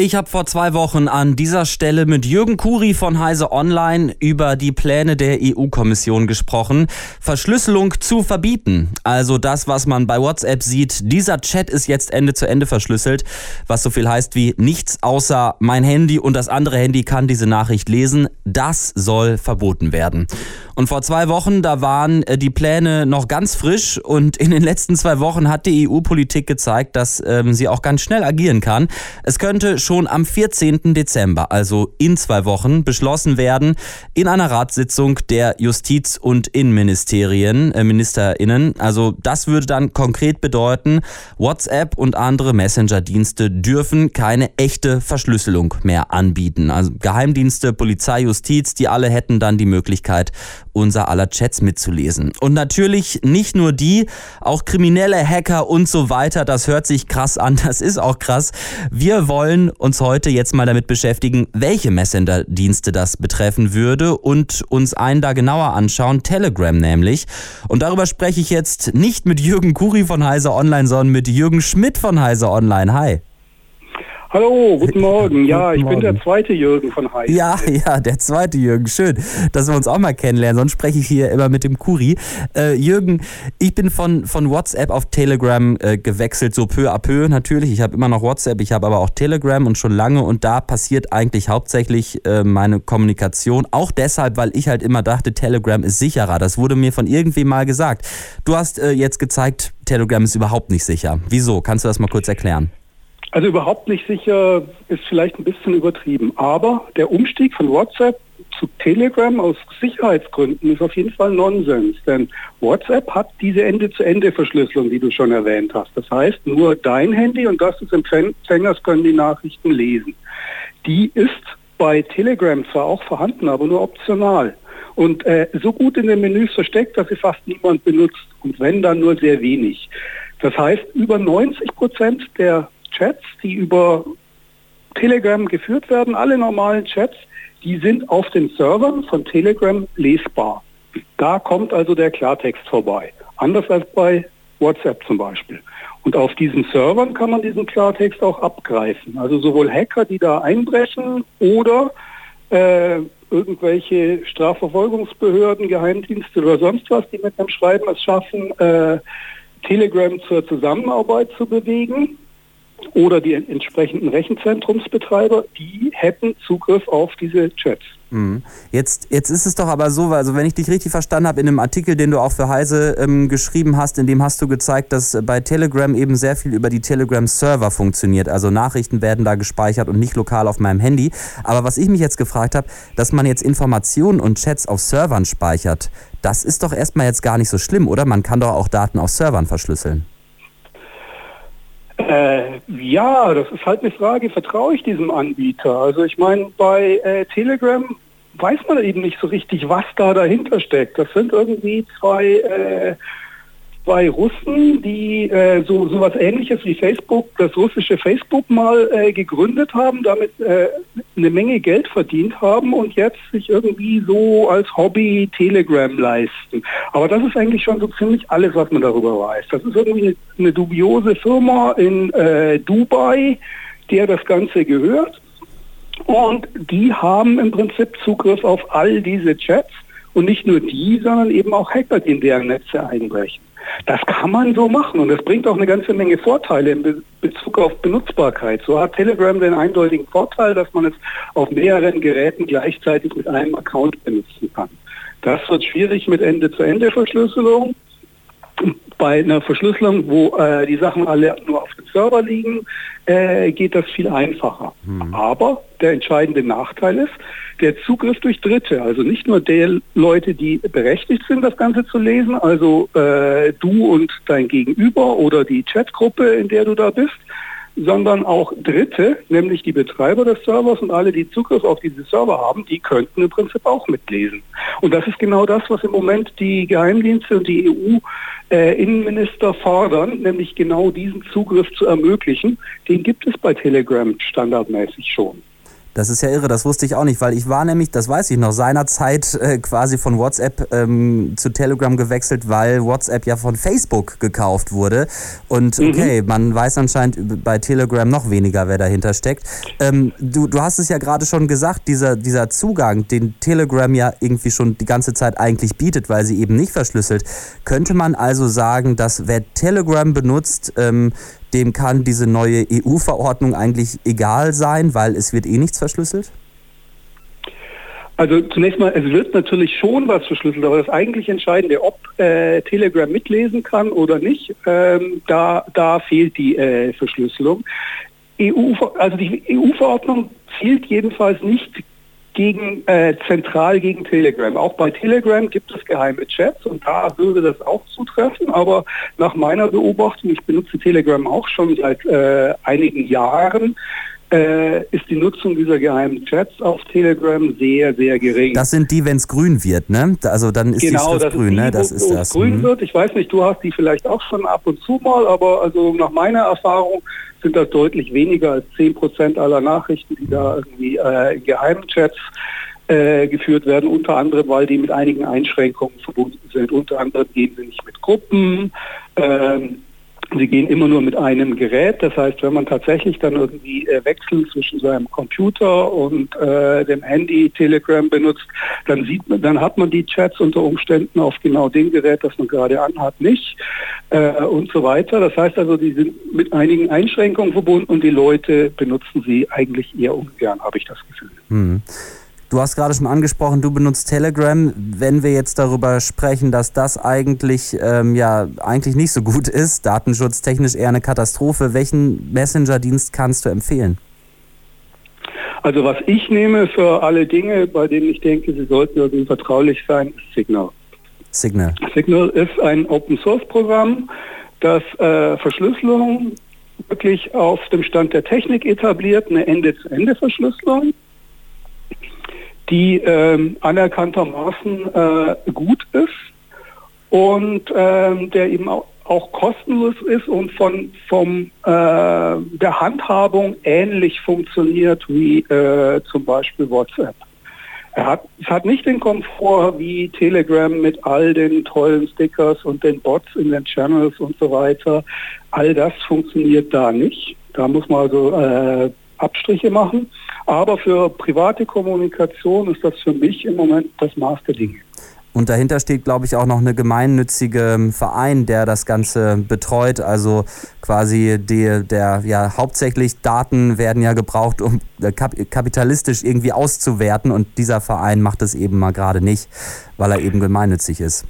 Ich habe vor zwei Wochen an dieser Stelle mit Jürgen Kuri von Heise Online über die Pläne der EU-Kommission gesprochen, Verschlüsselung zu verbieten. Also das, was man bei WhatsApp sieht, dieser Chat ist jetzt Ende zu Ende verschlüsselt, was so viel heißt wie nichts außer mein Handy und das andere Handy kann diese Nachricht lesen. Das soll verboten werden. Und vor zwei Wochen, da waren äh, die Pläne noch ganz frisch und in den letzten zwei Wochen hat die EU-Politik gezeigt, dass ähm, sie auch ganz schnell agieren kann. Es könnte schon am 14. Dezember, also in zwei Wochen, beschlossen werden in einer Ratssitzung der Justiz- und Innenministerien, äh, MinisterInnen. Also das würde dann konkret bedeuten, WhatsApp und andere Messenger-Dienste dürfen keine echte Verschlüsselung mehr anbieten. Also Geheimdienste, Polizei, Justiz, die alle hätten dann die Möglichkeit, unser aller Chats mitzulesen. Und natürlich nicht nur die, auch kriminelle Hacker und so weiter. Das hört sich krass an, das ist auch krass. Wir wollen uns heute jetzt mal damit beschäftigen, welche Messenger-Dienste das betreffen würde und uns einen da genauer anschauen, Telegram nämlich. Und darüber spreche ich jetzt nicht mit Jürgen Kuri von Heise Online, sondern mit Jürgen Schmidt von Heise Online. Hi. Hallo, guten Morgen. Ja, ich bin der zweite Jürgen von Heide. Ja, ja, der zweite Jürgen. Schön, dass wir uns auch mal kennenlernen. Sonst spreche ich hier immer mit dem Kuri. Äh, Jürgen, ich bin von, von WhatsApp auf Telegram äh, gewechselt, so peu à peu natürlich. Ich habe immer noch WhatsApp, ich habe aber auch Telegram und schon lange. Und da passiert eigentlich hauptsächlich äh, meine Kommunikation. Auch deshalb, weil ich halt immer dachte, Telegram ist sicherer. Das wurde mir von irgendwem mal gesagt. Du hast äh, jetzt gezeigt, Telegram ist überhaupt nicht sicher. Wieso? Kannst du das mal kurz erklären? Also überhaupt nicht sicher ist vielleicht ein bisschen übertrieben. Aber der Umstieg von WhatsApp zu Telegram aus Sicherheitsgründen ist auf jeden Fall Nonsens. Denn WhatsApp hat diese Ende-zu-Ende-Verschlüsselung, die du schon erwähnt hast. Das heißt, nur dein Handy und das des Empfängers können die Nachrichten lesen. Die ist bei Telegram zwar auch vorhanden, aber nur optional. Und äh, so gut in den Menüs versteckt, dass sie fast niemand benutzt. Und wenn, dann nur sehr wenig. Das heißt, über 90 Prozent der Chats, die über Telegram geführt werden, alle normalen Chats, die sind auf den Servern von Telegram lesbar. Da kommt also der Klartext vorbei. Anders als bei WhatsApp zum Beispiel. Und auf diesen Servern kann man diesen Klartext auch abgreifen. Also sowohl Hacker, die da einbrechen oder äh, irgendwelche Strafverfolgungsbehörden, Geheimdienste oder sonst was, die mit einem Schreiben es schaffen, äh, Telegram zur Zusammenarbeit zu bewegen oder die entsprechenden Rechenzentrumsbetreiber, die hätten Zugriff auf diese Chats. Mhm. Jetzt, jetzt ist es doch aber so, also wenn ich dich richtig verstanden habe, in einem Artikel, den du auch für Heise ähm, geschrieben hast, in dem hast du gezeigt, dass bei Telegram eben sehr viel über die Telegram-Server funktioniert. Also Nachrichten werden da gespeichert und nicht lokal auf meinem Handy. Aber was ich mich jetzt gefragt habe, dass man jetzt Informationen und Chats auf Servern speichert, das ist doch erstmal jetzt gar nicht so schlimm, oder? Man kann doch auch Daten auf Servern verschlüsseln. Äh, ja, das ist halt eine Frage, vertraue ich diesem Anbieter? Also ich meine, bei äh, Telegram weiß man eben nicht so richtig, was da dahinter steckt. Das sind irgendwie zwei äh, zwei Russen, die äh, so sowas ähnliches wie Facebook, das russische Facebook mal äh, gegründet haben, damit äh, eine Menge Geld verdient haben und jetzt sich irgendwie so als Hobby Telegram leisten. Aber das ist eigentlich schon so ziemlich alles, was man darüber weiß. Das ist irgendwie eine, eine dubiose Firma in äh, Dubai, der das Ganze gehört. Und die haben im Prinzip Zugriff auf all diese Chats und nicht nur die, sondern eben auch Hacker, die in deren Netze einbrechen. Das kann man so machen und das bringt auch eine ganze Menge Vorteile in Be Bezug auf Benutzbarkeit. So hat Telegram den eindeutigen Vorteil, dass man es auf mehreren Geräten gleichzeitig mit einem Account benutzen kann. Das wird schwierig mit Ende-zu-Ende-Verschlüsselung bei einer Verschlüsselung, wo äh, die Sachen alle nur auf dem Server liegen, äh, geht das viel einfacher. Mhm. Aber der entscheidende Nachteil ist, der Zugriff durch Dritte, also nicht nur der Leute, die berechtigt sind, das Ganze zu lesen, also äh, du und dein Gegenüber oder die Chatgruppe, in der du da bist, sondern auch Dritte, nämlich die Betreiber des Servers und alle, die Zugriff auf diese Server haben, die könnten im Prinzip auch mitlesen. Und das ist genau das, was im Moment die Geheimdienste und die EU-Innenminister äh, fordern, nämlich genau diesen Zugriff zu ermöglichen. Den gibt es bei Telegram standardmäßig schon. Das ist ja irre, das wusste ich auch nicht, weil ich war nämlich, das weiß ich noch, seinerzeit äh, quasi von WhatsApp ähm, zu Telegram gewechselt, weil WhatsApp ja von Facebook gekauft wurde. Und mhm. okay, mhm. man weiß anscheinend bei Telegram noch weniger, wer dahinter steckt. Ähm, du, du hast es ja gerade schon gesagt, dieser, dieser Zugang, den Telegram ja irgendwie schon die ganze Zeit eigentlich bietet, weil sie eben nicht verschlüsselt. Könnte man also sagen, dass wer Telegram benutzt, ähm, dem kann diese neue EU-Verordnung eigentlich egal sein, weil es wird eh nichts verschlüsselt? Also zunächst mal, es wird natürlich schon was verschlüsselt, aber das eigentlich Entscheidende, ob äh, Telegram mitlesen kann oder nicht, ähm, da, da fehlt die äh, Verschlüsselung. EU, also die EU-Verordnung zielt jedenfalls nicht gegen, äh, zentral gegen Telegram. Auch bei Telegram gibt es geheime Chats und da würde das auch zutreffen, aber nach meiner Beobachtung, ich benutze Telegram auch schon seit äh, einigen Jahren, äh, ist die Nutzung dieser geheimen Chats auf Telegram sehr, sehr gering. Das sind die, wenn es grün wird, ne? Also dann ist genau, die Schrift grün, ne? Das ist das. grün mhm. wird. Ich weiß nicht, du hast die vielleicht auch schon ab und zu mal, aber also nach meiner Erfahrung sind das deutlich weniger als 10 Prozent aller Nachrichten, die da irgendwie äh, in geheimen Chats äh, geführt werden, unter anderem, weil die mit einigen Einschränkungen verbunden sind. Unter anderem gehen sie nicht mit Gruppen. Ähm, Sie gehen immer nur mit einem Gerät. Das heißt, wenn man tatsächlich dann irgendwie äh, wechseln zwischen seinem Computer und äh, dem Handy Telegram benutzt, dann sieht man, dann hat man die Chats unter Umständen auf genau dem Gerät, das man gerade anhat, nicht äh, und so weiter. Das heißt also, die sind mit einigen Einschränkungen verbunden und die Leute benutzen sie eigentlich eher ungern, habe ich das Gefühl. Hm. Du hast gerade schon angesprochen, du benutzt Telegram. Wenn wir jetzt darüber sprechen, dass das eigentlich ähm, ja eigentlich nicht so gut ist, datenschutztechnisch eher eine Katastrophe, welchen Messenger-Dienst kannst du empfehlen? Also was ich nehme für alle Dinge, bei denen ich denke, sie sollten irgendwie vertraulich sein, ist Signal. Signal. Signal ist ein Open-Source-Programm, das äh, Verschlüsselung wirklich auf dem Stand der Technik etabliert, eine Ende-zu-Ende-Verschlüsselung die ähm, anerkanntermaßen äh, gut ist und ähm, der eben auch, auch, kostenlos ist und von vom, äh, der Handhabung ähnlich funktioniert wie äh, zum Beispiel WhatsApp. Er hat, es hat nicht den Komfort wie Telegram mit all den tollen Stickers und den Bots in den Channels und so weiter. All das funktioniert da nicht. Da muss man also äh, Abstriche machen. Aber für private Kommunikation ist das für mich im Moment das Maß der Dinge. Und dahinter steht, glaube ich, auch noch eine gemeinnützige ähm, Verein, der das Ganze betreut. Also quasi die, der, ja, hauptsächlich Daten werden ja gebraucht, um äh, kapitalistisch irgendwie auszuwerten. Und dieser Verein macht es eben mal gerade nicht, weil er eben gemeinnützig ist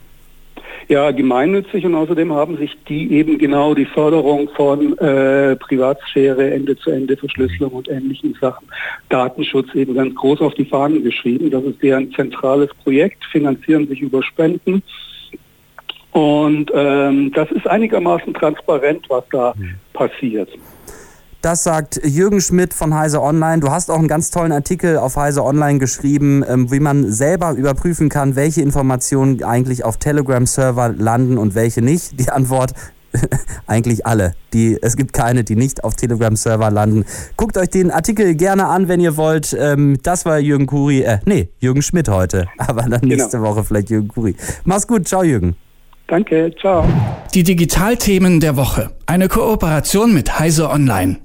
ja gemeinnützig und außerdem haben sich die eben genau die Förderung von äh, Privatsphäre, Ende-zu-Ende-Verschlüsselung und ähnlichen Sachen, Datenschutz eben ganz groß auf die Fahnen geschrieben. Das ist deren zentrales Projekt, finanzieren sich über Spenden. Und ähm, das ist einigermaßen transparent, was da mhm. passiert. Das sagt Jürgen Schmidt von Heise Online. Du hast auch einen ganz tollen Artikel auf Heise Online geschrieben, ähm, wie man selber überprüfen kann, welche Informationen eigentlich auf Telegram-Server landen und welche nicht. Die Antwort eigentlich alle. Die, es gibt keine, die nicht auf Telegram-Server landen. Guckt euch den Artikel gerne an, wenn ihr wollt. Ähm, das war Jürgen Kuri, äh, nee, Jürgen Schmidt heute. Aber dann genau. nächste Woche vielleicht Jürgen Kuri. Mach's gut, ciao Jürgen. Danke, ciao. Die Digitalthemen der Woche. Eine Kooperation mit Heise Online.